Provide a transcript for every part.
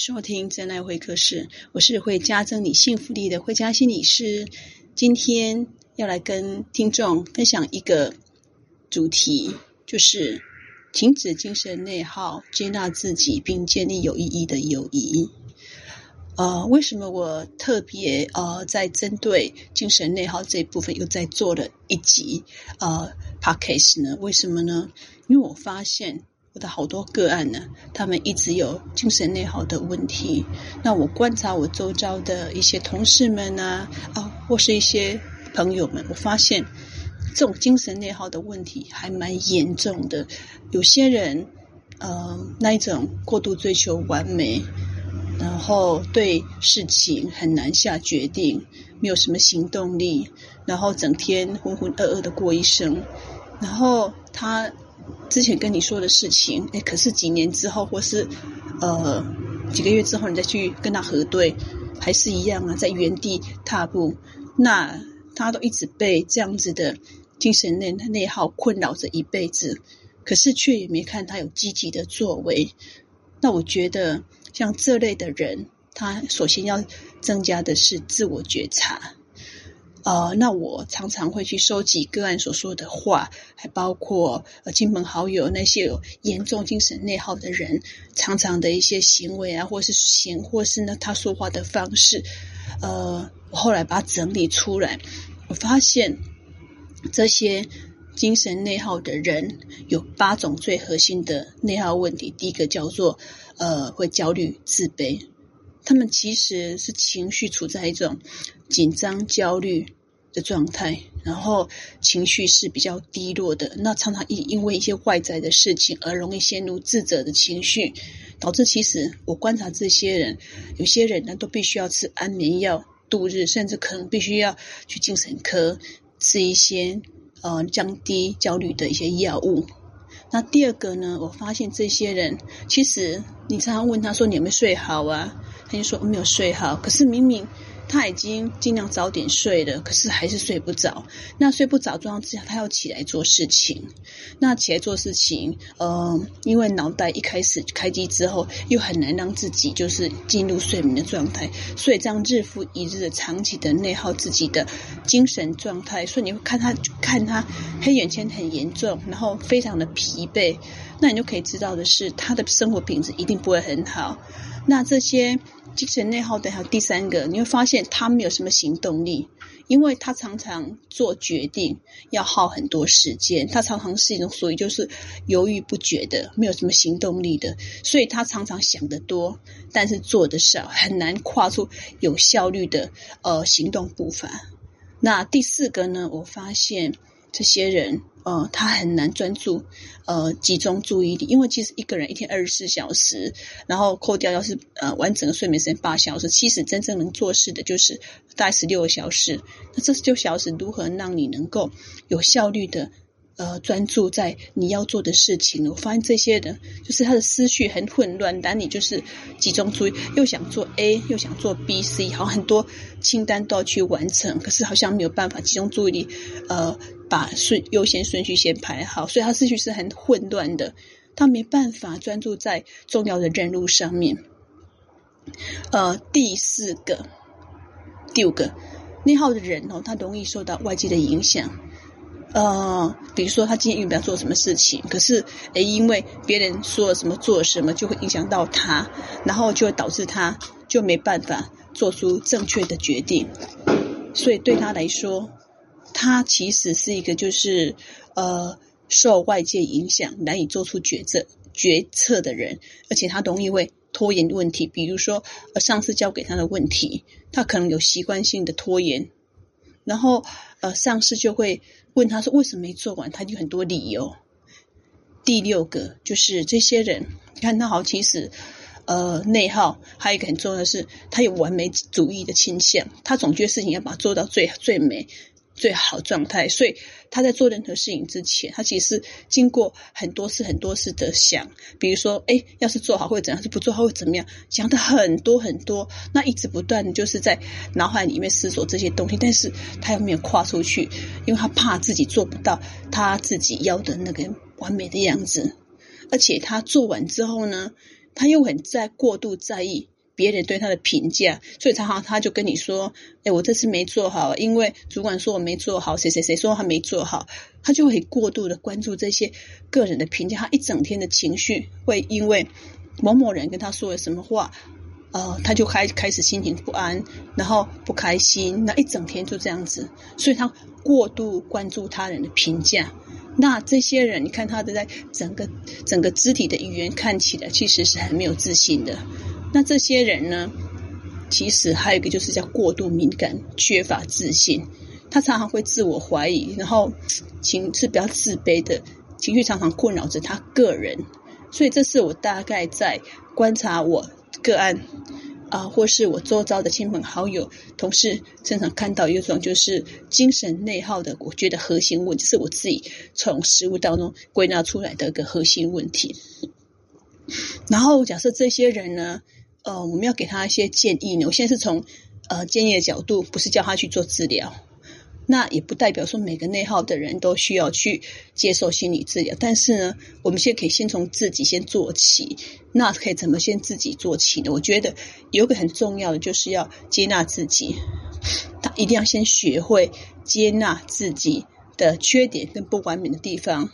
收听真爱会客室，我是会加增你幸福力的慧嘉心理师。今天要来跟听众分享一个主题，就是停止精神内耗，接纳自己，并建立有意义的友谊。呃，为什么我特别呃在针对精神内耗这一部分又在做了一集呃 podcast 呢？为什么呢？因为我发现。我的好多个案呢，他们一直有精神内耗的问题。那我观察我周遭的一些同事们啊，啊，或是一些朋友们，我发现这种精神内耗的问题还蛮严重的。有些人，呃，那一种过度追求完美，然后对事情很难下决定，没有什么行动力，然后整天浑浑噩噩的过一生，然后他。之前跟你说的事情，哎，可是几年之后，或是呃几个月之后，你再去跟他核对，还是一样啊，在原地踏步。那他都一直被这样子的精神内内耗困扰着一辈子，可是却也没看他有积极的作为。那我觉得，像这类的人，他首先要增加的是自我觉察。呃，那我常常会去收集个案所说的话，还包括呃亲朋好友那些有严重精神内耗的人，常常的一些行为啊，或是行，或是呢他说话的方式，呃，我后来把它整理出来，我发现这些精神内耗的人有八种最核心的内耗问题。第一个叫做呃会焦虑自卑。他们其实是情绪处在一种紧张、焦虑的状态，然后情绪是比较低落的。那常常因因为一些外在的事情而容易陷入自责的情绪，导致其实我观察这些人，有些人呢都必须要吃安眠药度日，甚至可能必须要去精神科吃一些呃降低焦虑的一些药物。那第二个呢，我发现这些人其实你常常问他说：“你有没有睡好啊？”他就说没有睡好，可是明明他已经尽量早点睡了，可是还是睡不着。那睡不着状况之下，他要起来做事情。那起来做事情，呃，因为脑袋一开始开机之后，又很难让自己就是进入睡眠的状态，所以这样日复一日的长期的内耗自己的精神状态。所以你会看他看他黑眼圈很严重，然后非常的疲惫。那你就可以知道的是，他的生活品质一定不会很好。那这些。精神内耗的还有第三个，你会发现他没有什么行动力，因为他常常做决定要耗很多时间，他常常是一种属于就是犹豫不决的，没有什么行动力的，所以他常常想得多，但是做得少，很难跨出有效率的呃行动步伐。那第四个呢，我发现这些人。呃，他很难专注，呃，集中注意力，因为其实一个人一天二十四小时，然后扣掉要是呃完整的睡眠时间八小时，其实真正能做事的就是大概十六个小时。那这十六小时如何让你能够有效率的？呃，专注在你要做的事情。我发现这些人就是他的思绪很混乱，但你就是集中注意，又想做 A，又想做 B、C，好像很多清单都要去完成，可是好像没有办法集中注意力，呃，把顺优先顺序先排好，所以他思绪是很混乱的，他没办法专注在重要的任务上面。呃，第四个，第五个，内耗的人哦，他容易受到外界的影响。呃，比如说他今天预备要做什么事情，可是诶，因为别人说了什么做了什么，就会影响到他，然后就会导致他就没办法做出正确的决定。所以对他来说，他其实是一个就是呃受外界影响难以做出决策决策的人，而且他容易会拖延问题。比如说呃上司交给他的问题，他可能有习惯性的拖延，然后呃上司就会。问他说为什么没做完，他就很多理由。第六个就是这些人，你看他好，其实呃内耗，还有一个很重要的是，他有完美主义的倾向，他总觉得事情要把它做到最最美。最好状态，所以他在做任何事情之前，他其实经过很多次、很多次的想，比如说，哎，要是做好会怎样，是不做好会怎么样，想的很多很多，那一直不断就是在脑海里面思索这些东西，但是他又没有跨出去，因为他怕自己做不到他自己要的那个完美的样子，而且他做完之后呢，他又很在过度在意别人对他的评价，所以常常他就跟你说：“哎，我这次没做好，因为主管说我没做好，谁谁谁说他没做好。”他就会过度的关注这些个人的评价，他一整天的情绪会因为某某人跟他说了什么话，呃，他就开开始心情不安，然后不开心，那一整天就这样子，所以他过度关注他人的评价。那这些人，你看他的在整个整个肢体的语言看起来其实是很没有自信的。那这些人呢，其实还有一个就是叫过度敏感、缺乏自信。他常常会自我怀疑，然后情是比较自卑的情绪，常常困扰着他个人。所以这是我大概在观察我个案啊，或是我周遭的亲朋好友、同事身上看到一种就是精神内耗的，我觉得核心问题，是我自己从食物当中归纳出来的一个核心问题。然后假设这些人呢，呃，我们要给他一些建议呢。我现在是从呃建议的角度，不是叫他去做治疗。那也不代表说每个内耗的人都需要去接受心理治疗。但是呢，我们现在可以先从自己先做起。那可以怎么先自己做起呢？我觉得有个很重要的就是要接纳自己。他一定要先学会接纳自己的缺点跟不完美的地方。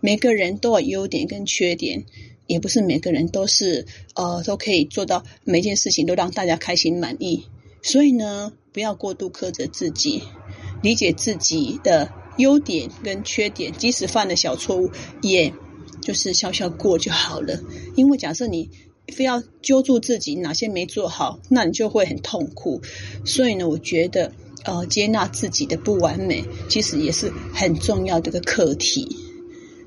每个人都有优点跟缺点。也不是每个人都是呃都可以做到每件事情都让大家开心满意，所以呢，不要过度苛责自己，理解自己的优点跟缺点，即使犯了小错误，也就是笑笑过就好了。因为假设你非要揪住自己哪些没做好，那你就会很痛苦。所以呢，我觉得呃接纳自己的不完美，其实也是很重要的一个课题。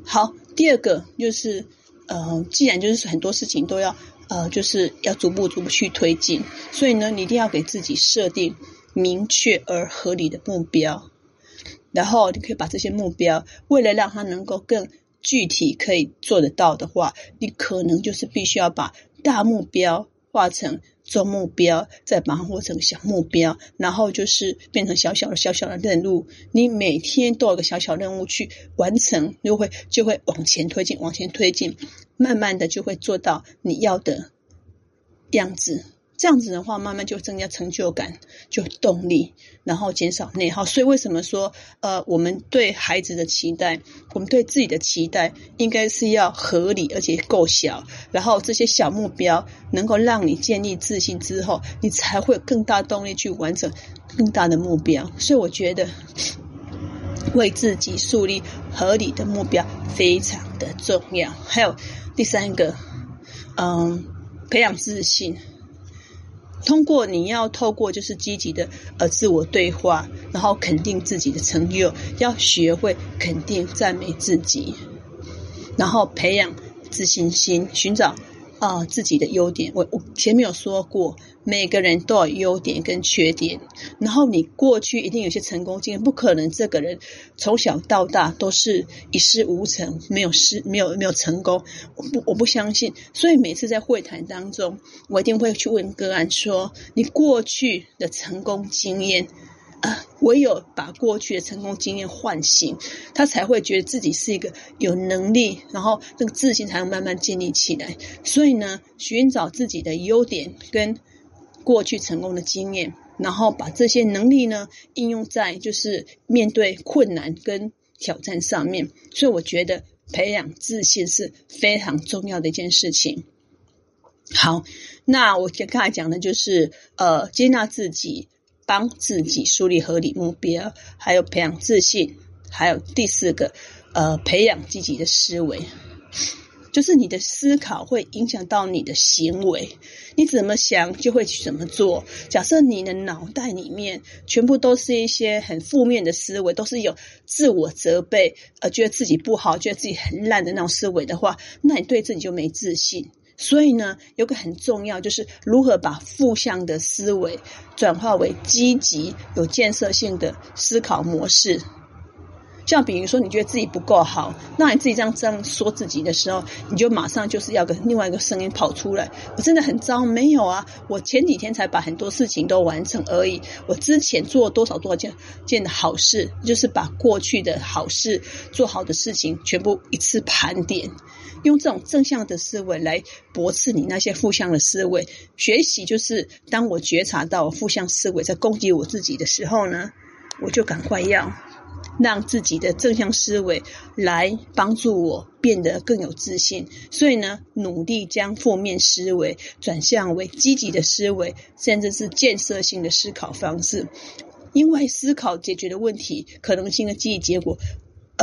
好，第二个就是。呃，既然就是很多事情都要呃，就是要逐步逐步去推进，所以呢，你一定要给自己设定明确而合理的目标，然后你可以把这些目标，为了让它能够更具体可以做得到的话，你可能就是必须要把大目标化成。做目标，再把它活成小目标，然后就是变成小小的、小小的任务。你每天都有个小小任务去完成，就会就会往前推进，往前推进，慢慢的就会做到你要的样子。这样子的话，慢慢就增加成就感，就动力，然后减少内耗。所以为什么说，呃，我们对孩子的期待，我们对自己的期待，应该是要合理而且够小。然后这些小目标能够让你建立自信之后，你才会有更大动力去完成更大的目标。所以我觉得，为自己树立合理的目标非常的重要。还有第三个，嗯，培养自信。通过你要透过就是积极的呃自我对话，然后肯定自己的成就，要学会肯定赞美自己，然后培养自信心，寻找。啊、自己的优点，我我前面有说过，每个人都有优点跟缺点。然后你过去一定有些成功经验，不可能这个人从小到大都是一事无成，没有失，没有没有成功。我不我不相信。所以每次在会谈当中，我一定会去问个案说：你过去的成功经验。唯有把过去的成功经验唤醒，他才会觉得自己是一个有能力，然后这个自信才能慢慢建立起来。所以呢，寻找自己的优点跟过去成功的经验，然后把这些能力呢应用在就是面对困难跟挑战上面。所以我觉得培养自信是非常重要的一件事情。好，那我刚才讲的就是呃，接纳自己。帮自己树立合理目标，还有培养自信，还有第四个，呃，培养积极的思维，就是你的思考会影响到你的行为，你怎么想就会去怎么做。假设你的脑袋里面全部都是一些很负面的思维，都是有自我责备，呃，觉得自己不好，觉得自己很烂的那种思维的话，那你对自己就没自信。所以呢，有个很重要，就是如何把负向的思维转化为积极、有建设性的思考模式。像比如说，你觉得自己不够好，那你自己这样这样说自己的时候，你就马上就是要跟另外一个声音跑出来。我真的很糟，没有啊，我前几天才把很多事情都完成而已。我之前做了多少多少件件的好事，就是把过去的好事做好的事情全部一次盘点，用这种正向的思维来驳斥你那些负向的思维。学习就是当我觉察到负向思维在攻击我自己的时候呢，我就赶快要。让自己的正向思维来帮助我变得更有自信，所以呢，努力将负面思维转向为积极的思维，甚至是建设性的思考方式。因为思考解决的问题可能性的记忆结果。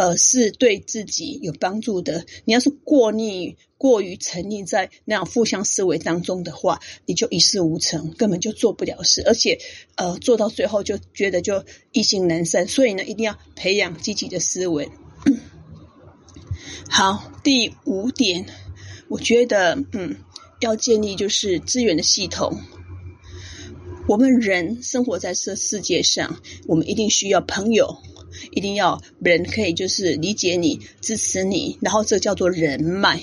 呃，是对自己有帮助的。你要是过腻、过于沉溺在那样负向思维当中的话，你就一事无成，根本就做不了事，而且呃，做到最后就觉得就意兴阑珊。所以呢，一定要培养积极的思维。好，第五点，我觉得嗯，要建立就是资源的系统。我们人生活在这世界上，我们一定需要朋友。一定要人可以就是理解你、支持你，然后这叫做人脉。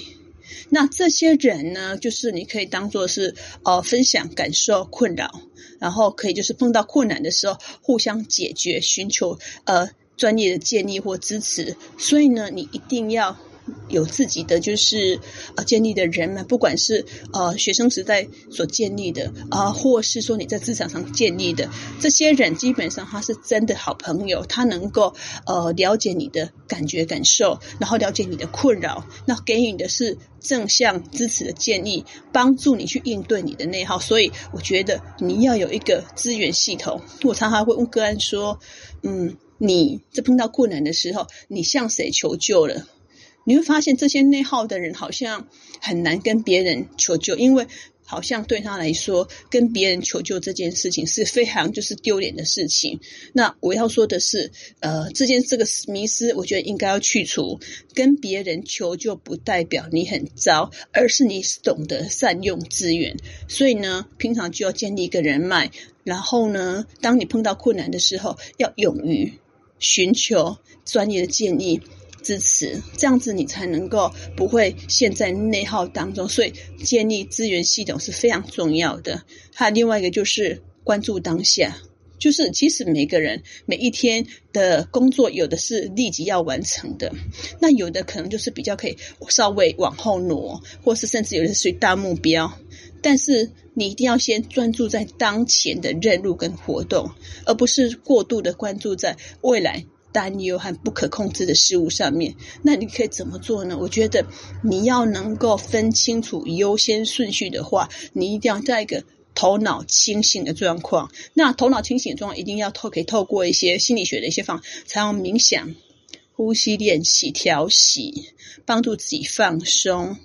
那这些人呢，就是你可以当做是呃分享感受、困扰，然后可以就是碰到困难的时候互相解决，寻求呃专业的建议或支持。所以呢，你一定要。有自己的就是呃建立的人们，不管是呃学生时代所建立的啊、或是说你在职场上建立的这些人，基本上他是真的好朋友，他能够呃了解你的感觉感受，然后了解你的困扰，那给予你的是正向支持的建议，帮助你去应对你的内耗。所以我觉得你要有一个资源系统。我常常会问个案说，嗯，你在碰到困难的时候，你向谁求救了？你会发现这些内耗的人好像很难跟别人求救，因为好像对他来说，跟别人求救这件事情是非常就是丢脸的事情。那我要说的是，呃，这件这个迷思，我觉得应该要去除。跟别人求救不代表你很糟，而是你懂得善用资源。所以呢，平常就要建立一个人脉，然后呢，当你碰到困难的时候，要勇于寻求专业的建议。支持，这样子你才能够不会陷在内耗当中。所以建立资源系统是非常重要的。还有另外一个就是关注当下，就是其实每个人每一天的工作，有的是立即要完成的，那有的可能就是比较可以稍微往后挪，或是甚至有的是大目标。但是你一定要先专注在当前的任务跟活动，而不是过度的关注在未来。担忧和不可控制的事物上面，那你可以怎么做呢？我觉得你要能够分清楚优先顺序的话，你一定要在一个头脑清醒的状况。那头脑清醒的状况一定要透可以透过一些心理学的一些方法，采用冥想、呼吸练习、调息，帮助自己放松。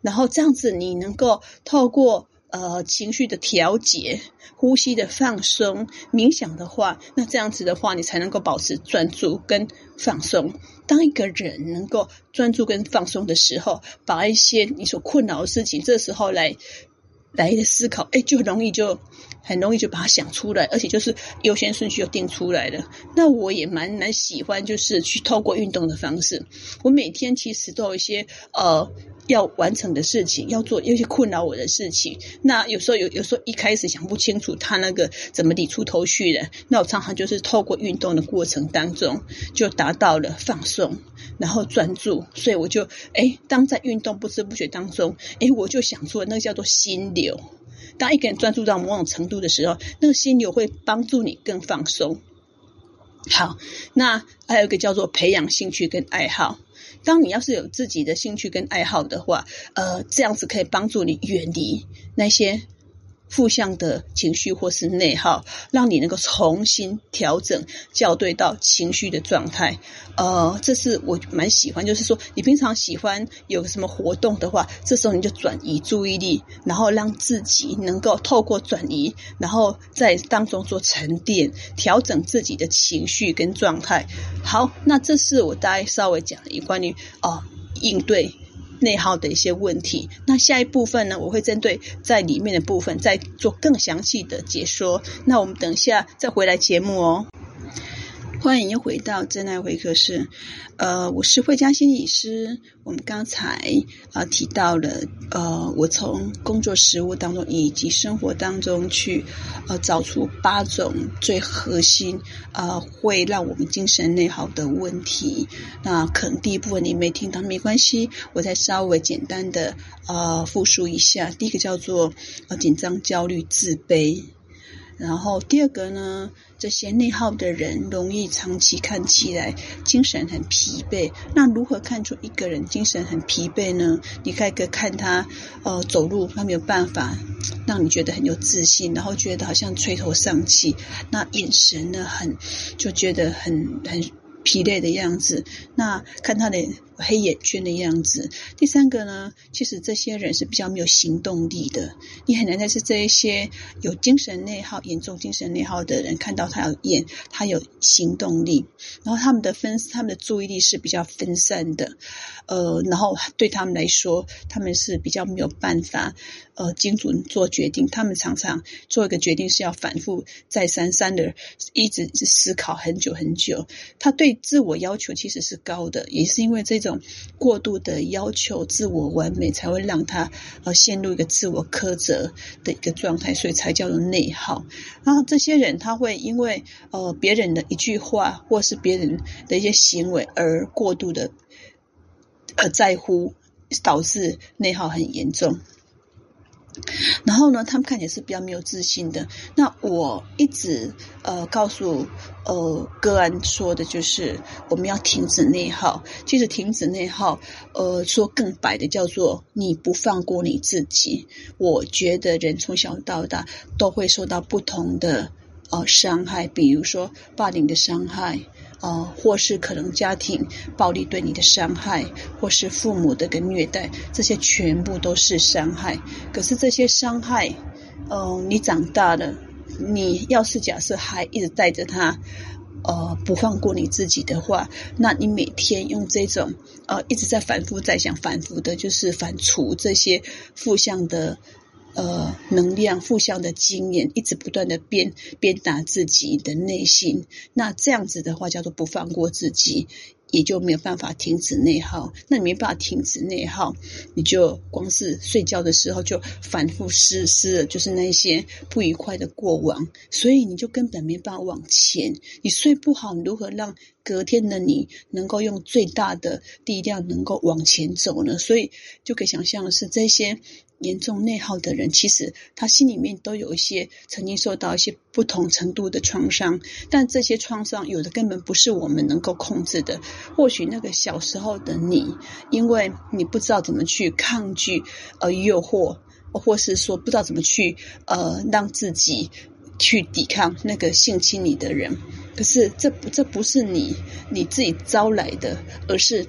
然后这样子，你能够透过。呃，情绪的调节、呼吸的放松、冥想的话，那这样子的话，你才能够保持专注跟放松。当一个人能够专注跟放松的时候，把一些你所困扰的事情，这时候来来思考，哎，就容易就很容易就把它想出来，而且就是优先顺序又定出来了。那我也蛮蛮喜欢，就是去透过运动的方式。我每天其实都有一些呃。要完成的事情，要做有些困扰我的事情。那有时候有有时候一开始想不清楚他那个怎么理出头绪的，那我常常就是透过运动的过程当中，就达到了放松，然后专注。所以我就诶，当在运动不知不觉当中，诶，我就想出那个叫做心流。当一个人专注到某种程度的时候，那个心流会帮助你更放松。好，那还有一个叫做培养兴趣跟爱好。当你要是有自己的兴趣跟爱好的话，呃，这样子可以帮助你远离那些。负向的情绪或是内耗，让你能够重新调整、校对到情绪的状态。呃，这是我蛮喜欢，就是说你平常喜欢有什么活动的话，这时候你就转移注意力，然后让自己能够透过转移，然后在当中做沉淀，调整自己的情绪跟状态。好，那这是我大概稍微讲了一关于哦应对。内耗的一些问题，那下一部分呢，我会针对在里面的部分再做更详细的解说。那我们等一下再回来节目哦。欢迎又回到真爱会客室，呃，我是慧嘉心理师。我们刚才啊、呃、提到了，呃，我从工作实务当中以及生活当中去，呃，找出八种最核心啊、会让我们精神内耗的问题。那可能第一部分你没听到，没关系，我再稍微简单的呃复述一下。第一个叫做呃紧张、焦虑、自卑。然后第二个呢，这些内耗的人容易长期看起来精神很疲惫。那如何看出一个人精神很疲惫呢？你可以看他，呃，走路他没有办法让你觉得很有自信，然后觉得好像垂头丧气，那眼神呢很就觉得很很疲累的样子。那看他的。黑眼圈的样子。第三个呢，其实这些人是比较没有行动力的。你很难在是这一些有精神内耗、严重精神内耗的人看到他有演，他有行动力。然后他们的分，他们的注意力是比较分散的。呃，然后对他们来说，他们是比较没有办法呃精准做决定。他们常常做一个决定是要反复再三三的，一直思考很久很久。他对自我要求其实是高的，也是因为这种。种过度的要求自我完美，才会让他呃陷入一个自我苛责的一个状态，所以才叫做内耗。然后这些人他会因为呃别人的一句话，或是别人的一些行为而过度的呃在乎，导致内耗很严重。然后呢，他们看起来是比较没有自信的。那我一直呃告诉呃个案说的就是，我们要停止内耗。其实停止内耗，呃，说更白的叫做你不放过你自己。我觉得人从小到大都会受到不同的呃伤害，比如说霸凌的伤害。呃，或是可能家庭暴力对你的伤害，或是父母的个虐待，这些全部都是伤害。可是这些伤害，呃，你长大了，你要是假设还一直带着他，呃，不放过你自己的话，那你每天用这种呃一直在反复在想、反复的，就是反刍这些负向的。呃，能量互相的经验一直不断的鞭鞭打自己的内心，那这样子的话叫做不放过自己，也就没有办法停止内耗。那你没办法停止内耗，你就光是睡觉的时候就反复思思，就是那些不愉快的过往，所以你就根本没办法往前。你睡不好，你如何让隔天的你能够用最大的力量能够往前走呢？所以就可以想象的是这些。严重内耗的人，其实他心里面都有一些曾经受到一些不同程度的创伤，但这些创伤有的根本不是我们能够控制的。或许那个小时候的你，因为你不知道怎么去抗拒呃诱惑，或是说不知道怎么去呃让自己去抵抗那个性侵你的人，可是这不这不是你你自己招来的，而是。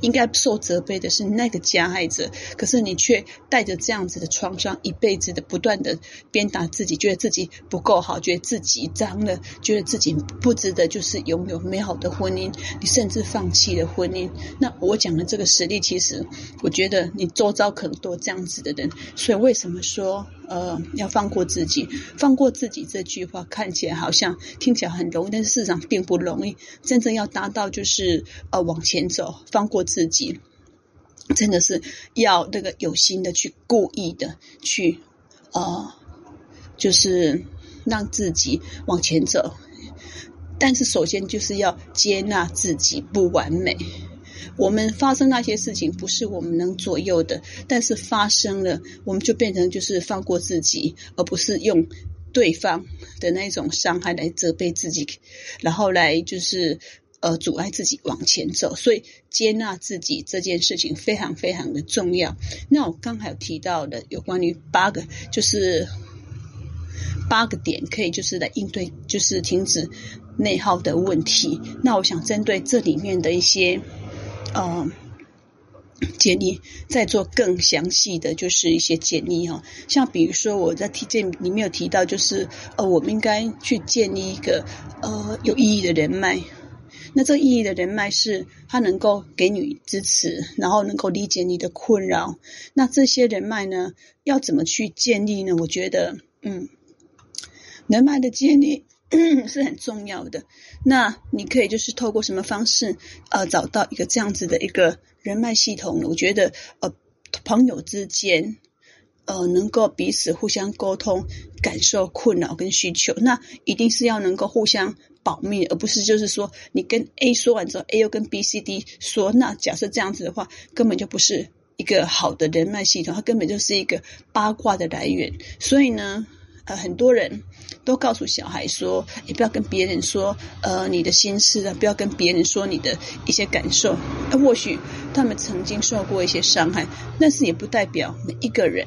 应该受责备的是那个加害者，可是你却带着这样子的创伤，一辈子的不断的鞭打自己，觉得自己不够好，觉得自己脏了，觉得自己不值得，就是拥有美好的婚姻，你甚至放弃了婚姻。那我讲的这个实例，其实我觉得你周遭可能都有这样子的人，所以为什么说？呃，要放过自己，放过自己这句话看起来好像听起来很容易，但是事实上并不容易。真正要达到就是呃往前走，放过自己，真的是要那个有心的去故意的去呃，就是让自己往前走。但是首先就是要接纳自己不完美。我们发生那些事情不是我们能左右的，但是发生了，我们就变成就是放过自己，而不是用对方的那种伤害来责备自己，然后来就是呃阻碍自己往前走。所以接纳自己这件事情非常非常的重要。那我刚才有提到的有关于八个，就是八个点可以就是来应对，就是停止内耗的问题。那我想针对这里面的一些。呃，建议再做更详细的就是一些建议哈，像比如说我在提建里面有提到，就是呃，我们应该去建立一个呃有意义的人脉。那这意义的人脉是他能够给你支持，然后能够理解你的困扰。那这些人脉呢，要怎么去建立呢？我觉得，嗯，人脉的建立 是很重要的。那你可以就是透过什么方式，呃，找到一个这样子的一个人脉系统呢？我觉得，呃，朋友之间，呃，能够彼此互相沟通、感受困扰跟需求，那一定是要能够互相保密，而不是就是说你跟 A 说完之后，A 又跟 B、C、D 说，那假设这样子的话，根本就不是一个好的人脉系统，它根本就是一个八卦的来源。所以呢。呃，很多人都告诉小孩说：“也不要跟别人说，呃，你的心事啊，不要跟别人说你的一些感受。呃，或许他们曾经受过一些伤害，但是也不代表每一个人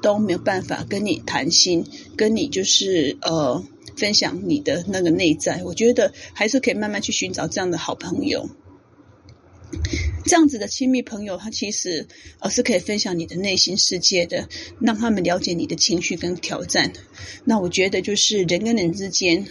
都没有办法跟你谈心，跟你就是呃分享你的那个内在。我觉得还是可以慢慢去寻找这样的好朋友。”这样子的亲密朋友，他其实呃是可以分享你的内心世界的，让他们了解你的情绪跟挑战。那我觉得就是人跟人之间。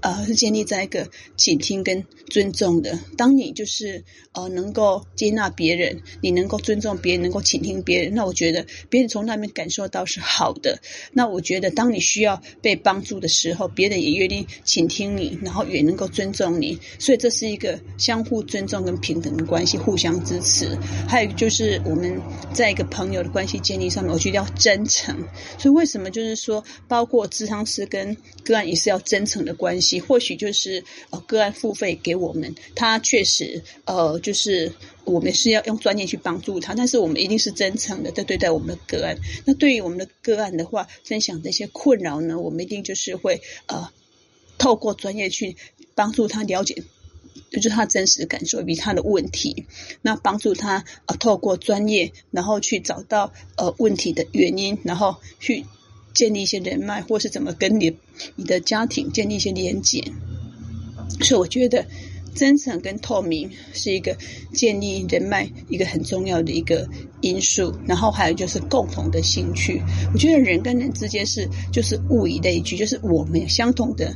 呃，是建立在一个倾听跟尊重的。当你就是呃能够接纳别人，你能够尊重别人，能够倾听别人，那我觉得别人从那边感受到是好的。那我觉得当你需要被帮助的时候，别人也愿意倾听你，然后也能够尊重你。所以这是一个相互尊重跟平等的关系，互相支持。还有就是我们在一个朋友的关系建立上面，我觉得要真诚。所以为什么就是说，包括咨商师跟个案也是要真诚的关系。或许就是呃个案付费给我们，他确实呃就是我们是要用专业去帮助他，但是我们一定是真诚的在对待我们的个案。那对于我们的个案的话，分享这些困扰呢，我们一定就是会呃透过专业去帮助他了解，就是他真实的感受以及他的问题，那帮助他呃透过专业，然后去找到呃问题的原因，然后去。建立一些人脉，或是怎么跟你你的家庭建立一些连接，所以我觉得真诚跟透明是一个建立人脉一个很重要的一个因素。然后还有就是共同的兴趣，我觉得人跟人之间是就是物以类聚，就是我们相同的。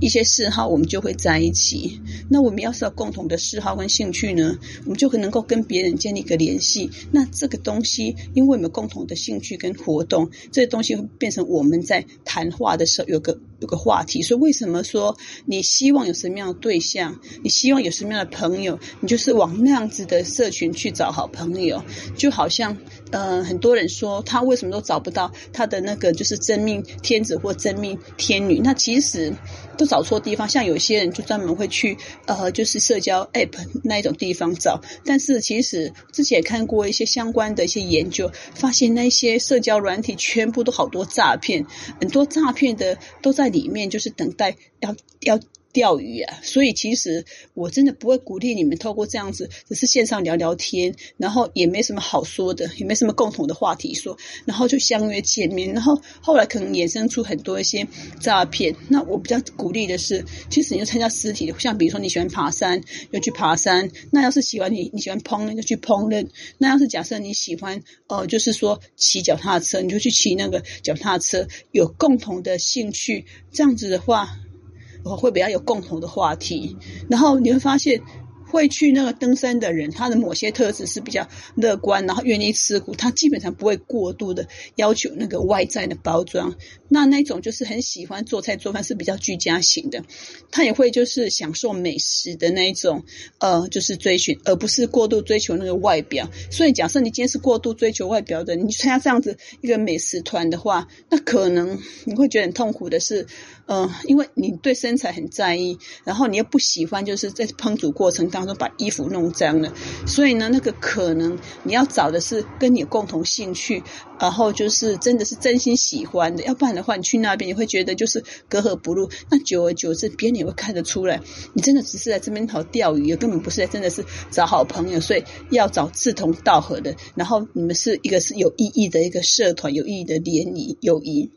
一些嗜好，我们就会在一起。那我们要是有共同的嗜好跟兴趣呢，我们就可能够跟别人建立一个联系。那这个东西，因为我们共同的兴趣跟活动，这个东西会变成我们在谈话的时候有个有个话题。所以，为什么说你希望有什么样的对象，你希望有什么样的朋友，你就是往那样子的社群去找好朋友。就好像，呃，很多人说他为什么都找不到他的那个就是真命天子或真命天女，那其实。都找错地方，像有些人就专门会去呃，就是社交 App 那一种地方找。但是其实之前也看过一些相关的一些研究，发现那些社交软体全部都好多诈骗，很多诈骗的都在里面，就是等待要要。钓鱼啊，所以其实我真的不会鼓励你们透过这样子，只是线上聊聊天，然后也没什么好说的，也没什么共同的话题说，然后就相约见面，然后后来可能衍生出很多一些诈骗。那我比较鼓励的是，其实你就参加实体的，像比如说你喜欢爬山，就去爬山；那要是喜欢你你喜欢烹饪，就去烹饪；那要是假设你喜欢呃，就是说骑脚踏车，你就去骑那个脚踏车，有共同的兴趣，这样子的话。我会比较有共同的话题，然后你会发现。会去那个登山的人，他的某些特质是比较乐观，然后愿意吃苦，他基本上不会过度的要求那个外在的包装。那那种就是很喜欢做菜做饭，是比较居家型的。他也会就是享受美食的那一种，呃，就是追寻，而不是过度追求那个外表。所以，假设你今天是过度追求外表的，你参加这样子一个美食团的话，那可能你会觉得很痛苦的是，呃，因为你对身材很在意，然后你又不喜欢就是在烹煮过程当中。当中把衣服弄脏了，所以呢，那个可能你要找的是跟你共同兴趣，然后就是真的是真心喜欢的，要不然的话，你去那边你会觉得就是格格不入。那久而久之，别人也会看得出来，你真的只是在这边好钓鱼，根本不是真的是找好朋友。所以要找志同道合的，然后你们是一个是有意义的一个社团，有意义的联谊友谊。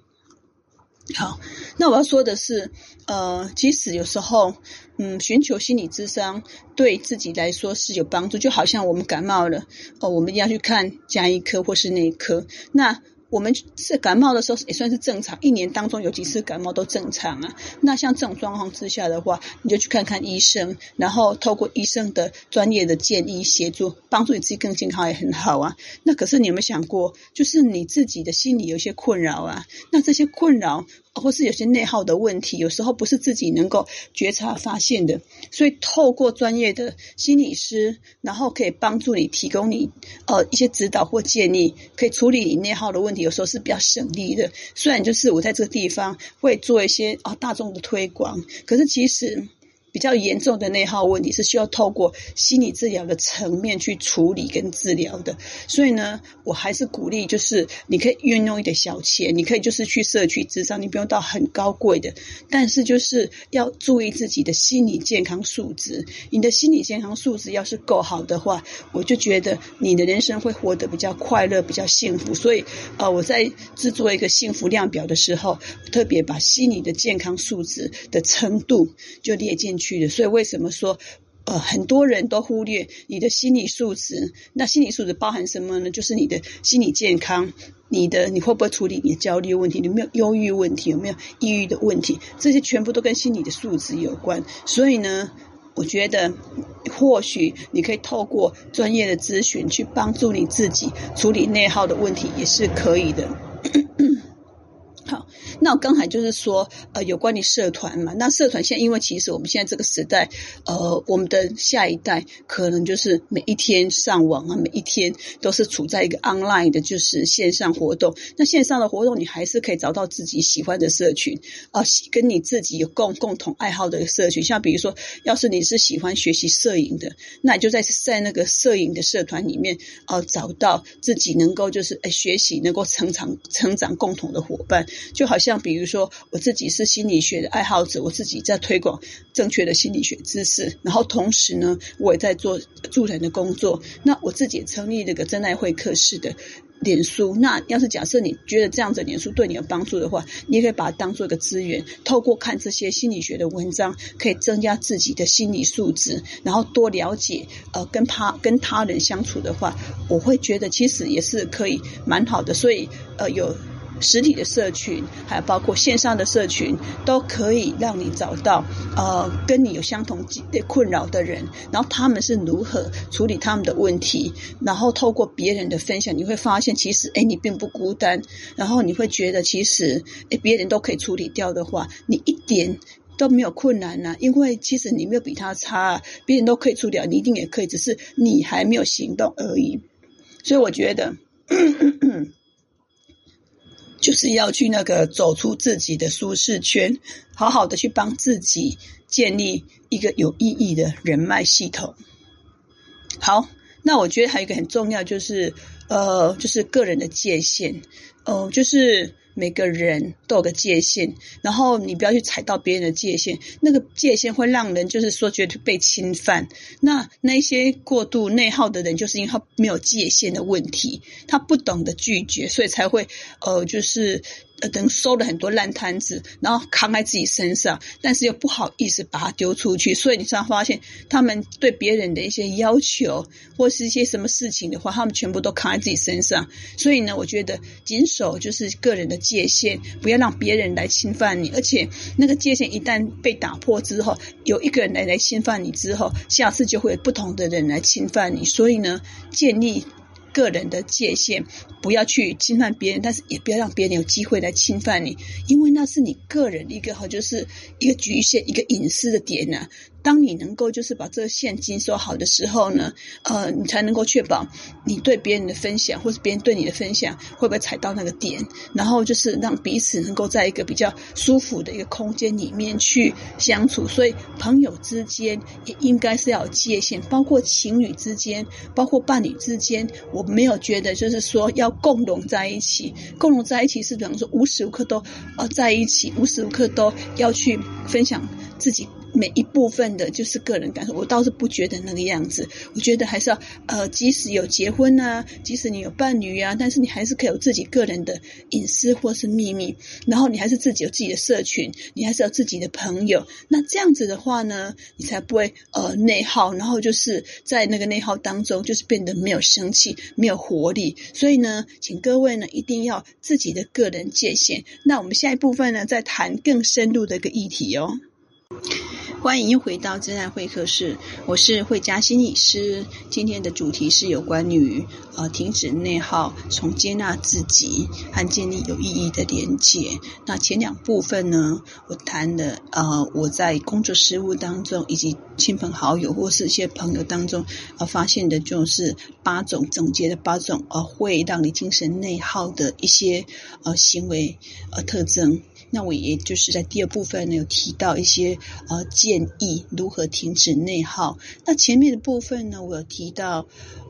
好，那我要说的是，呃，即使有时候，嗯，寻求心理咨商对自己来说是有帮助，就好像我们感冒了，哦，我们要去看加医科或是内科。那我们是感冒的时候也算是正常，一年当中有几次感冒都正常啊。那像这种状况之下的话，你就去看看医生，然后透过医生的专业的建议协助，帮助你自己更健康也很好啊。那可是你有没有想过，就是你自己的心里有一些困扰啊？那这些困扰。或是有些内耗的问题，有时候不是自己能够觉察发现的，所以透过专业的心理师，然后可以帮助你提供你呃一些指导或建议，可以处理你内耗的问题。有时候是比较省力的。虽然就是我在这个地方会做一些啊、大众的推广，可是其实。比较严重的内耗问题是需要透过心理治疗的层面去处理跟治疗的，所以呢，我还是鼓励，就是你可以运用一点小钱，你可以就是去社区咨商，你不用到很高贵的，但是就是要注意自己的心理健康素质。你的心理健康素质要是够好的话，我就觉得你的人生会活得比较快乐、比较幸福。所以，呃，我在制作一个幸福量表的时候，特别把心理的健康素质的程度就列进去。去的，所以为什么说，呃，很多人都忽略你的心理素质？那心理素质包含什么呢？就是你的心理健康，你的你会不会处理你的焦虑问题？你有没有忧郁问题？有没有抑郁的问题？这些全部都跟心理的素质有关。所以呢，我觉得或许你可以透过专业的咨询去帮助你自己处理内耗的问题，也是可以的。那我刚才就是说，呃，有关于社团嘛，那社团现在因为其实我们现在这个时代，呃，我们的下一代可能就是每一天上网啊，每一天都是处在一个 online 的，就是线上活动。那线上的活动，你还是可以找到自己喜欢的社群啊，跟你自己有共共同爱好的社群。像比如说，要是你是喜欢学习摄影的，那你就在在那个摄影的社团里面，呃，找到自己能够就是诶学习，能够成长成长共同的伙伴。就好像像，比如说，我自己是心理学的爱好者，我自己在推广正确的心理学知识，然后同时呢，我也在做助人的工作。那我自己也成立这个真爱会客室的脸书。那要是假设你觉得这样子脸书对你有帮助的话，你也可以把它当做一个资源，透过看这些心理学的文章，可以增加自己的心理素质，然后多了解呃跟他跟他人相处的话，我会觉得其实也是可以蛮好的。所以呃有。实体的社群，还有包括线上的社群，都可以让你找到呃跟你有相同的困扰的人，然后他们是如何处理他们的问题，然后透过别人的分享，你会发现其实诶你并不孤单，然后你会觉得其实诶别人都可以处理掉的话，你一点都没有困难呐、因为其实你没有比他差，别人都可以处理掉，你一定也可以，只是你还没有行动而已。所以我觉得。就是要去那个走出自己的舒适圈，好好的去帮自己建立一个有意义的人脉系统。好，那我觉得还有一个很重要，就是呃，就是个人的界限，哦、呃，就是。每个人都有个界限，然后你不要去踩到别人的界限，那个界限会让人就是说觉得被侵犯。那那些过度内耗的人，就是因为他没有界限的问题，他不懂得拒绝，所以才会呃，就是。等收了很多烂摊子，然后扛在自己身上，但是又不好意思把它丢出去，所以你才发现他们对别人的一些要求或是一些什么事情的话，他们全部都扛在自己身上。所以呢，我觉得谨守就是个人的界限，不要让别人来侵犯你。而且那个界限一旦被打破之后，有一个人来来侵犯你之后，下次就会有不同的人来侵犯你。所以呢，建立。个人的界限，不要去侵犯别人，但是也不要让别人有机会来侵犯你，因为那是你个人一个哈，就是一个局限、一个隐私的点呢、当你能够就是把这个现金收好的时候呢，呃，你才能够确保你对别人的分享，或是别人对你的分享会不会踩到那个点，然后就是让彼此能够在一个比较舒服的一个空间里面去相处。所以朋友之间也应该是要有界限，包括情侣之间，包括伴侣之间，我没有觉得就是说要共融在一起，共融在一起是比方说无时无刻都呃在一起，无时无刻都要去分享自己。每一部分的，就是个人感受。我倒是不觉得那个样子。我觉得还是要，呃，即使有结婚啊，即使你有伴侣啊，但是你还是可以有自己个人的隐私或是秘密。然后你还是自己有自己的社群，你还是有自己的朋友。那这样子的话呢，你才不会呃内耗。然后就是在那个内耗当中，就是变得没有生气、没有活力。所以呢，请各位呢一定要自己的个人界限。那我们下一部分呢，再谈更深入的一个议题哦。欢迎又回到真爱会客室，我是慧佳心理师。今天的主题是有关于呃停止内耗，从接纳自己和建立有意义的连接。那前两部分呢，我谈的呃我在工作实务当中，以及亲朋好友或是一些朋友当中呃发现的，就是八种总结的八种呃会让你精神内耗的一些呃行为呃特征。那我也就是在第二部分呢，有提到一些呃建议如何停止内耗。那前面的部分呢，我有提到，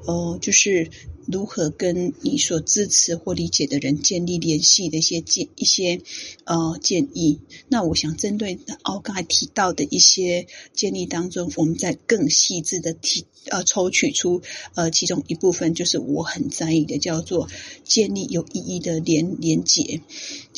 呃，就是。如何跟你所支持或理解的人建立联系的一些建一些呃建议？那我想针对哦刚才提到的一些建议当中，我们再更细致的提呃抽取出呃其中一部分，就是我很在意的，叫做建立有意义的连连结，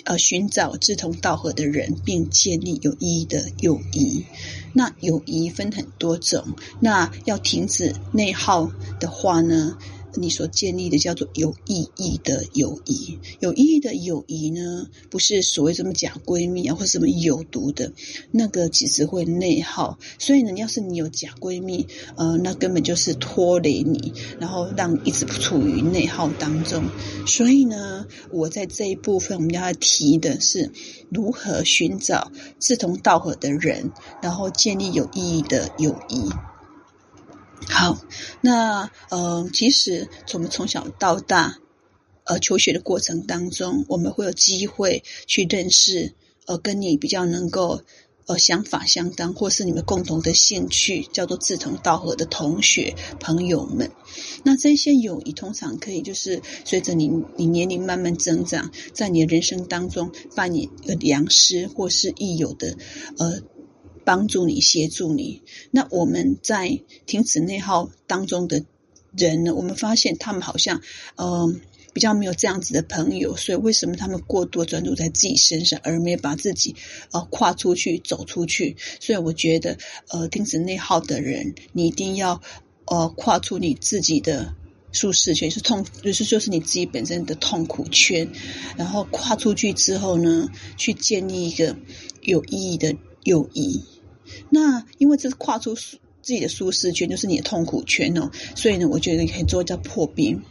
呃，寻找志同道合的人，并建立有意义的友谊。那友谊分很多种，那要停止内耗的话呢？你所建立的叫做有意义的友谊，有意义的友谊呢，不是所谓什么假闺蜜啊，或什么有毒的，那个其实会内耗。所以呢，要是你有假闺蜜，呃，那根本就是拖累你，然后让你一直处于内耗当中。所以呢，我在这一部分我们要提的是如何寻找志同道合的人，然后建立有意义的友谊。好，那呃，其实从我们从小到大，呃，求学的过程当中，我们会有机会去认识呃，跟你比较能够呃想法相当，或是你们共同的兴趣叫做志同道合的同学朋友们。那这些友谊通常可以就是随着你你年龄慢慢增长，在你的人生当中扮演一个良师或是益友的呃。帮助你，协助你。那我们在停止内耗当中的人呢？我们发现他们好像，嗯、比较没有这样子的朋友。所以，为什么他们过多专注在自己身上，而没有把自己呃跨出去、走出去？所以，我觉得，呃，停止内耗的人，你一定要呃跨出你自己的舒适圈，是痛，就是就是你自己本身的痛苦圈。然后跨出去之后呢，去建立一个有意义的友谊。那因为这是跨出自己的舒适圈，就是你的痛苦圈哦，所以呢，我觉得你可以做叫破冰。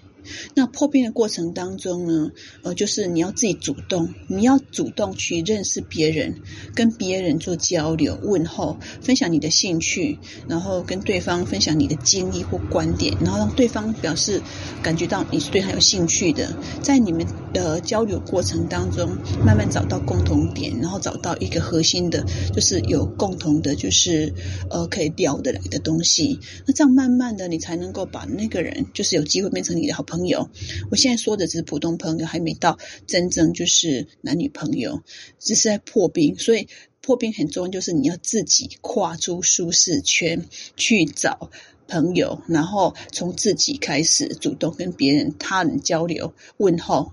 那破冰的过程当中呢，呃，就是你要自己主动，你要主动去认识别人，跟别人做交流、问候，分享你的兴趣，然后跟对方分享你的经历或观点，然后让对方表示感觉到你是对他有兴趣的，在你们的交流过程当中，慢慢找到共同点，然后找到一个核心的，就是有共同的，就是呃可以聊得来的东西。那这样慢慢的，你才能够把那个人，就是有机会变成你的好朋友。朋友，我现在说的只是普通朋友，还没到真正就是男女朋友，只是在破冰。所以破冰很重要，就是你要自己跨出舒适圈去找朋友，然后从自己开始主动跟别人、他人交流问候。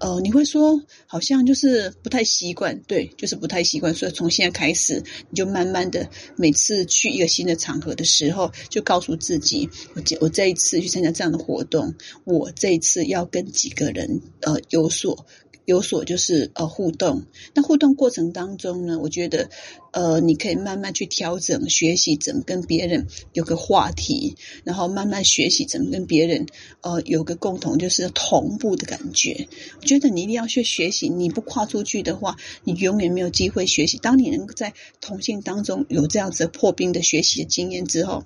呃，你会说好像就是不太习惯，对，就是不太习惯。所以从现在开始，你就慢慢的每次去一个新的场合的时候，就告诉自己，我这我这一次去参加这样的活动，我这一次要跟几个人呃有所。有所就是呃互动，那互动过程当中呢，我觉得呃你可以慢慢去调整学习怎么跟别人有个话题，然后慢慢学习怎么跟别人呃有个共同就是同步的感觉。我觉得你一定要去学习，你不跨出去的话，你永远没有机会学习。当你能够在同性当中有这样子破冰的学习的经验之后。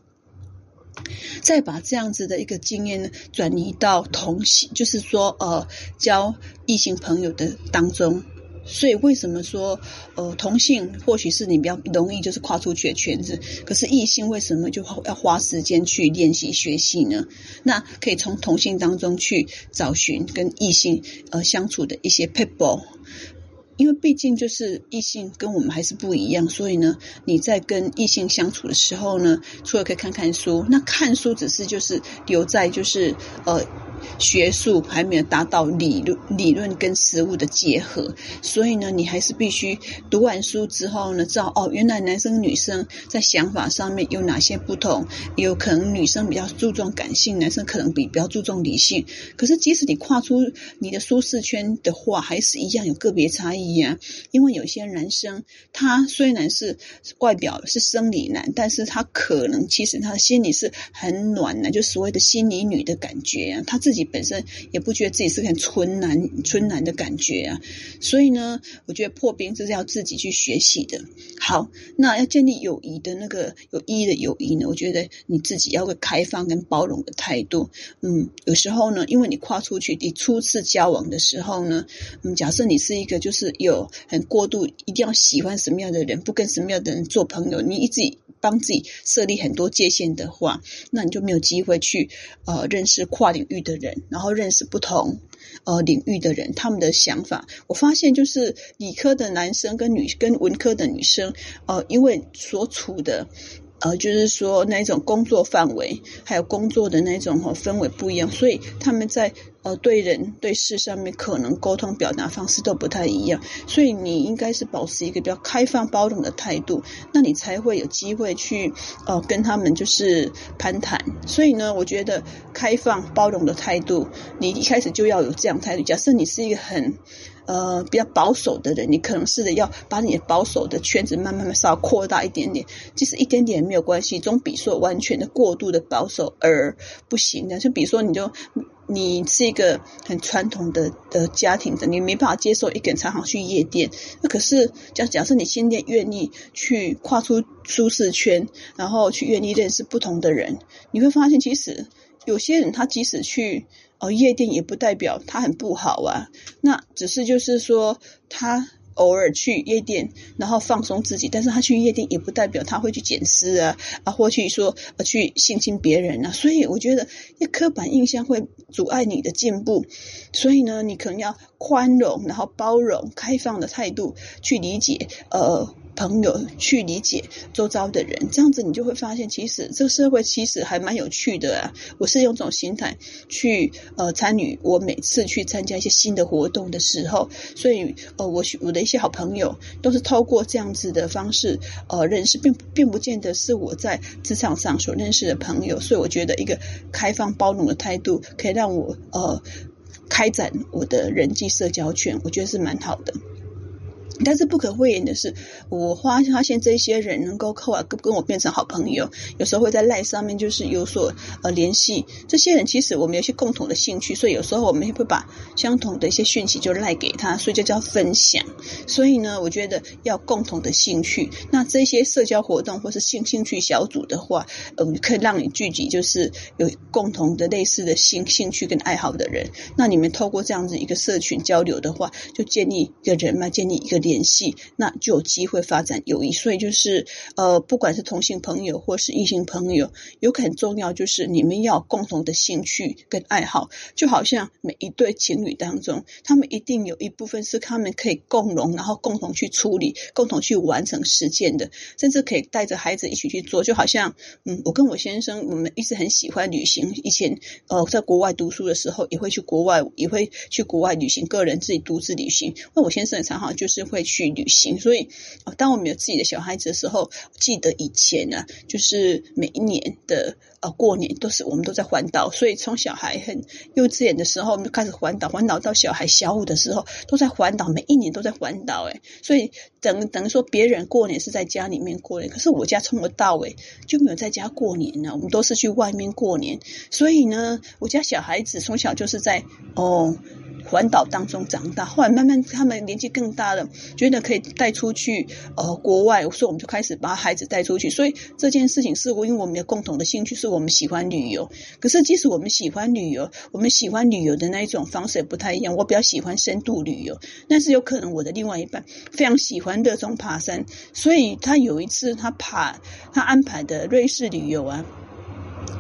再把这样子的一个经验呢，转移到同性，就是说，呃，交异性朋友的当中。所以，为什么说，呃，同性或许是你比较容易就是跨出去的圈子，可是异性为什么就要花时间去练习学习呢？那可以从同性当中去找寻跟异性呃相处的一些 people。因为毕竟就是异性跟我们还是不一样，所以呢，你在跟异性相处的时候呢，除了可以看看书，那看书只是就是留在就是呃。学术还没有达到理论理论跟实务的结合，所以呢，你还是必须读完书之后呢，知道哦，原来男生女生在想法上面有哪些不同，有可能女生比较注重感性，男生可能比比较注重理性。可是即使你跨出你的舒适圈的话，还是一样有个别差异呀。因为有些男生他虽然是外表是生理男，但是他可能其实他的心里是很暖的，就所谓的心理女的感觉啊，他自自己本身也不觉得自己是很纯男、纯男的感觉啊，所以呢，我觉得破冰这是要自己去学习的。好，那要建立友谊的那个有意义的友谊呢，我觉得你自己要个开放跟包容的态度。嗯，有时候呢，因为你跨出去，你初次交往的时候呢，嗯，假设你是一个就是有很过度，一定要喜欢什么样的人，不跟什么样的人做朋友，你一直。帮自己设立很多界限的话，那你就没有机会去呃认识跨领域的人，然后认识不同呃领域的人，他们的想法。我发现就是理科的男生跟女跟文科的女生，呃，因为所处的。呃，就是说那种工作范围，还有工作的那种哈氛围不一样，所以他们在呃对人对事上面可能沟通表达方式都不太一样，所以你应该是保持一个比较开放包容的态度，那你才会有机会去呃跟他们就是攀谈。所以呢，我觉得开放包容的态度，你一开始就要有这样态度。假设你是一个很。呃，比较保守的人，你可能试着要把你的保守的圈子慢慢慢稍微扩大一点点，即使一点点也没有关系，总比说完全的过度的保守而不行的。就比如说，你就你是一个很传统的的家庭的，你没办法接受一个人常常去夜店。那可是假假设你现在愿意去跨出舒适圈，然后去愿意认识不同的人，你会发现其实有些人他即使去。哦，夜店也不代表他很不好啊，那只是就是说他偶尔去夜店，然后放松自己，但是他去夜店也不代表他会去捡尸啊，啊，或去说呃去性侵别人啊，所以我觉得一刻板印象会阻碍你的进步，所以呢，你可能要宽容，然后包容、开放的态度去理解，呃。朋友去理解周遭的人，这样子你就会发现，其实这个社会其实还蛮有趣的啊！我是用这种心态去呃参与，我每次去参加一些新的活动的时候，所以呃我我的一些好朋友都是透过这样子的方式呃认识，并并不见得是我在职场上所认识的朋友，所以我觉得一个开放包容的态度可以让我呃开展我的人际社交圈，我觉得是蛮好的。但是不可讳言的是，我发发现这些人能够后来跟跟我变成好朋友，有时候会在赖上面就是有所呃联系。这些人其实我们有些共同的兴趣，所以有时候我们会把相同的一些讯息就赖给他，所以就叫分享。所以呢，我觉得要共同的兴趣，那这些社交活动或是兴兴趣小组的话，呃，可以让你聚集就是有共同的类似的兴兴趣跟爱好的人。那你们透过这样子一个社群交流的话，就建立一个人脉，建立一个联。联系，那就有机会发展友谊。所以就是，呃，不管是同性朋友或是异性朋友，有很重要就是你们要共同的兴趣跟爱好。就好像每一对情侣当中，他们一定有一部分是他们可以共融，然后共同去处理、共同去完成实践的，甚至可以带着孩子一起去做。就好像，嗯，我跟我先生，我们一直很喜欢旅行。以前，呃，在国外读书的时候，也会去国外，也会去国外旅行，个人自己独自旅行。那我先生也常常就是会。去旅行，所以当我们有自己的小孩子的时候，记得以前呢，就是每一年的呃过年都是我们都在环岛，所以从小孩很幼稚园的时候，我们就开始环岛，环岛到小孩小五的时候都在环岛，每一年都在环岛，哎，所以等等于说别人过年是在家里面过年，可是我家从头到尾就没有在家过年呢，我们都是去外面过年，所以呢，我家小孩子从小就是在哦。环岛当中长大，后来慢慢他们年纪更大了，觉得可以带出去呃国外，所以我们就开始把孩子带出去。所以这件事情是我因为我们有共同的兴趣，是我们喜欢旅游。可是即使我们喜欢旅游，我们喜欢旅游的那一种方式也不太一样。我比较喜欢深度旅游，但是有可能我的另外一半非常喜欢热衷爬山，所以他有一次他爬他安排的瑞士旅游啊。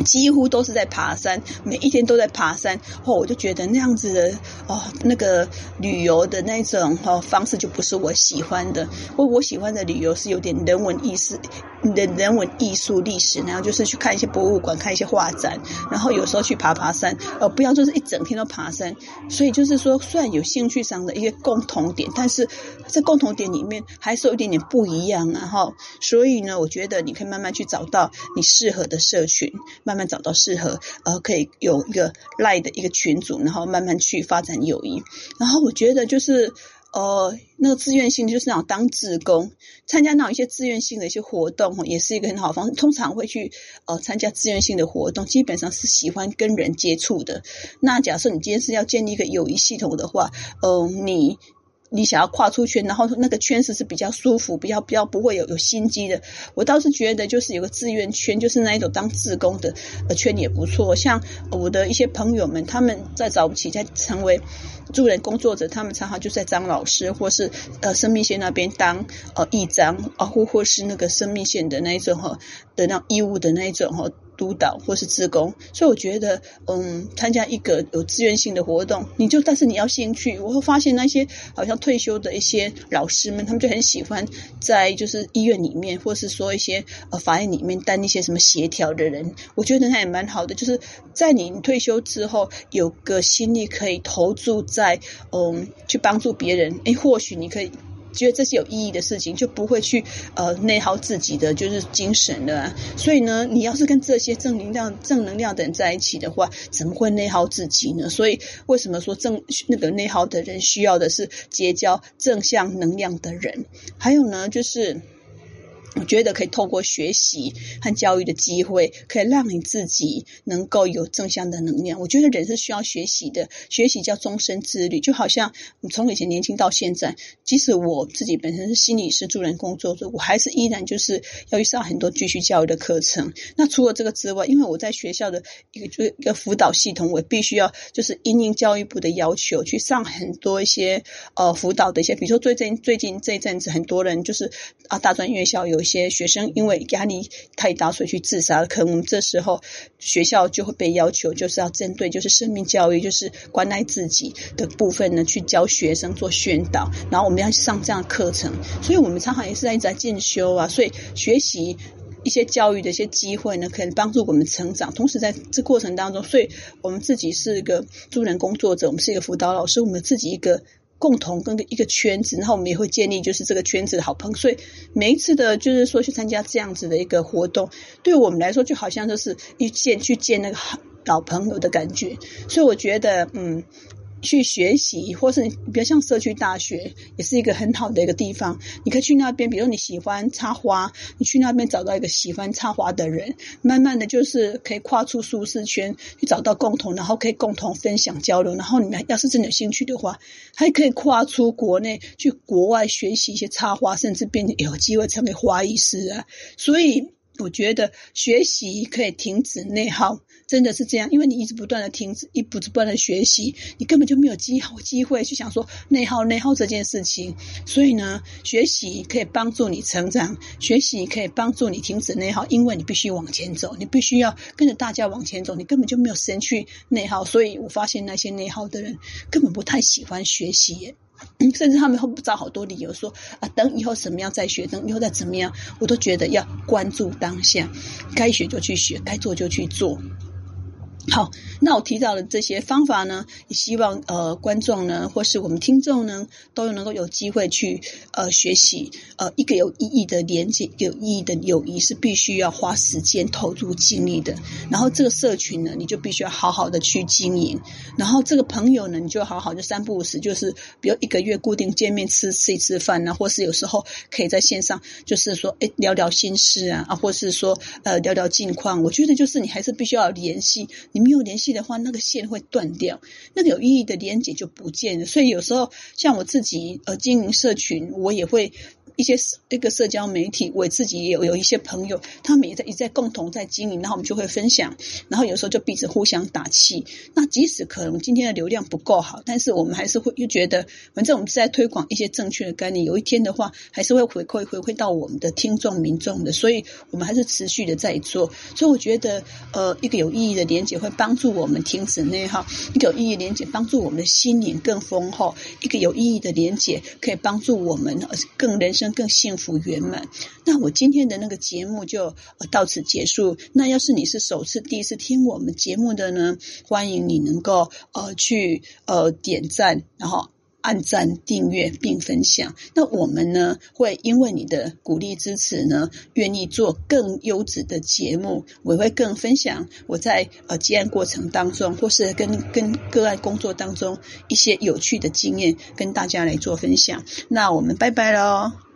几乎都是在爬山，每一天都在爬山。哦，我就觉得那样子的哦，那个旅游的那种哦方式就不是我喜欢的。我我喜欢的旅游是有点人文意识。人人文艺术历史，然后就是去看一些博物馆，看一些画展，然后有时候去爬爬山，呃，不要就是一整天都爬山。所以就是说，虽然有兴趣上的一些共同点，但是在共同点里面还是有一点点不一样，然后，所以呢，我觉得你可以慢慢去找到你适合的社群，慢慢找到适合，呃，可以有一个赖的一个群组，然后慢慢去发展友谊。然后我觉得就是。呃，那个自愿性就是那种当志工，参加那种一些自愿性的一些活动，也是一个很好方式。通常会去呃参加自愿性的活动，基本上是喜欢跟人接触的。那假设你今天是要建立一个友谊系统的话，嗯、呃，你。你想要跨出圈，然后那个圈子是比较舒服，比较比较不会有有心机的。我倒是觉得，就是有个志愿圈，就是那一种当志工的圈也不错。像我的一些朋友们，他们在早期在成为助人工作者，他们常常就在张老师或是呃生命线那边当呃义张啊，或或是那个生命线的那一种哈的那义务的那一种哈。督导或是志工，所以我觉得，嗯，参加一个有志愿性的活动，你就但是你要先去。我会发现那些好像退休的一些老师们，他们就很喜欢在就是医院里面，或是说一些呃法院里面当一些什么协调的人。我觉得他也蛮好的，就是在你退休之后，有个心力可以投注在嗯去帮助别人。诶，或许你可以。觉得这些有意义的事情，就不会去呃内耗自己的就是精神了。所以呢，你要是跟这些正能量、正能量的人在一起的话，怎么会内耗自己呢？所以为什么说正那个内耗的人需要的是结交正向能量的人？还有呢，就是。我觉得可以透过学习和教育的机会，可以让你自己能够有正向的能量。我觉得人是需要学习的，学习叫终身之旅。就好像你从以前年轻到现在，即使我自己本身是心理师、助人工作者，我还是依然就是要去上很多继续教育的课程。那除了这个之外，因为我在学校的一个就一个辅导系统，我必须要就是因应教育部的要求去上很多一些呃辅导的一些，比如说最近最近这一阵子，很多人就是啊大专院校有。有些学生因为压力太大，所以去自杀。可能我们这时候学校就会被要求，就是要针对就是生命教育，就是关爱自己的部分呢，去教学生做宣导。然后我们要上这样的课程，所以我们常常也是在一直在进修啊。所以学习一些教育的一些机会呢，可以帮助我们成长。同时在这过程当中，所以我们自己是一个助人工作者，我们是一个辅导老师，我们自己一个。共同跟一个圈子，然后我们也会建立就是这个圈子的好朋友。所以每一次的，就是说去参加这样子的一个活动，对我们来说就好像就是一见去见那个好老朋友的感觉。所以我觉得，嗯。去学习，或是你比较像社区大学，也是一个很好的一个地方。你可以去那边，比如你喜欢插花，你去那边找到一个喜欢插花的人，慢慢的就是可以跨出舒适圈，去找到共同，然后可以共同分享交流。然后你们要是真的有兴趣的话，还可以跨出国内去国外学习一些插花，甚至变成有机会成为花艺师啊。所以我觉得学习可以停止内耗。真的是这样，因为你一直不断的停止，一直不断的学习，你根本就没有机好机会去想说内耗内耗这件事情。所以呢，学习可以帮助你成长，学习可以帮助你停止内耗，因为你必须往前走，你必须要跟着大家往前走，你根本就没有时间去内耗。所以我发现那些内耗的人根本不太喜欢学习，甚至他们会找好多理由说啊，等以后什么样再学，等以后再怎么样，我都觉得要关注当下，该学就去学，该做就去做。好，那我提到的这些方法呢，也希望呃观众呢，或是我们听众呢，都能够有机会去呃学习。呃，一个有意义的连接，有意义的友谊是必须要花时间投入精力的。然后这个社群呢，你就必须要好好的去经营。然后这个朋友呢，你就好好的三不五时，就是比如一个月固定见面吃吃一次饭呢，或是有时候可以在线上，就是说诶聊聊心事啊啊，或是说呃聊聊近况。我觉得就是你还是必须要联系。你没有联系的话，那个线会断掉，那个有意义的连接就不见了。所以有时候像我自己呃经营社群，我也会。一些一个社交媒体，我自己也有有一些朋友，他们也在也在共同在经营，然后我们就会分享，然后有时候就彼此互相打气。那即使可能今天的流量不够好，但是我们还是会又觉得，反正我们是在推广一些正确的概念，有一天的话，还是会回馈回馈到我们的听众民众的，所以我们还是持续的在做。所以我觉得，呃，一个有意义的连接会帮助我们停止内耗，一个有意义的连接帮助我们的心灵更丰厚，一个有意义的连接可以帮助我们更人生更幸福圆满。那我今天的那个节目就到此结束。那要是你是首次第一次听我们节目的呢，欢迎你能够呃去呃点赞，然后。按赞、订阅并分享。那我们呢，会因为你的鼓励支持呢，愿意做更优质的节目。我会更分享我在呃接案过程当中，或是跟跟个案工作当中一些有趣的经验，跟大家来做分享。那我们拜拜喽。